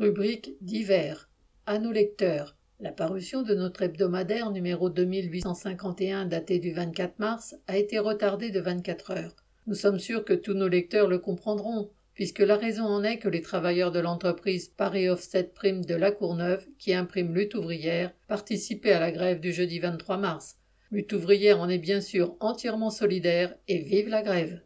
Rubrique divers. À nos lecteurs. La parution de notre hebdomadaire numéro 2851 daté du 24 mars a été retardée de 24 heures. Nous sommes sûrs que tous nos lecteurs le comprendront, puisque la raison en est que les travailleurs de l'entreprise Paris Offset Prime de la Courneuve, qui imprime Lutte ouvrière, participaient à la grève du jeudi 23 mars. Lutte ouvrière en est bien sûr entièrement solidaire et vive la grève.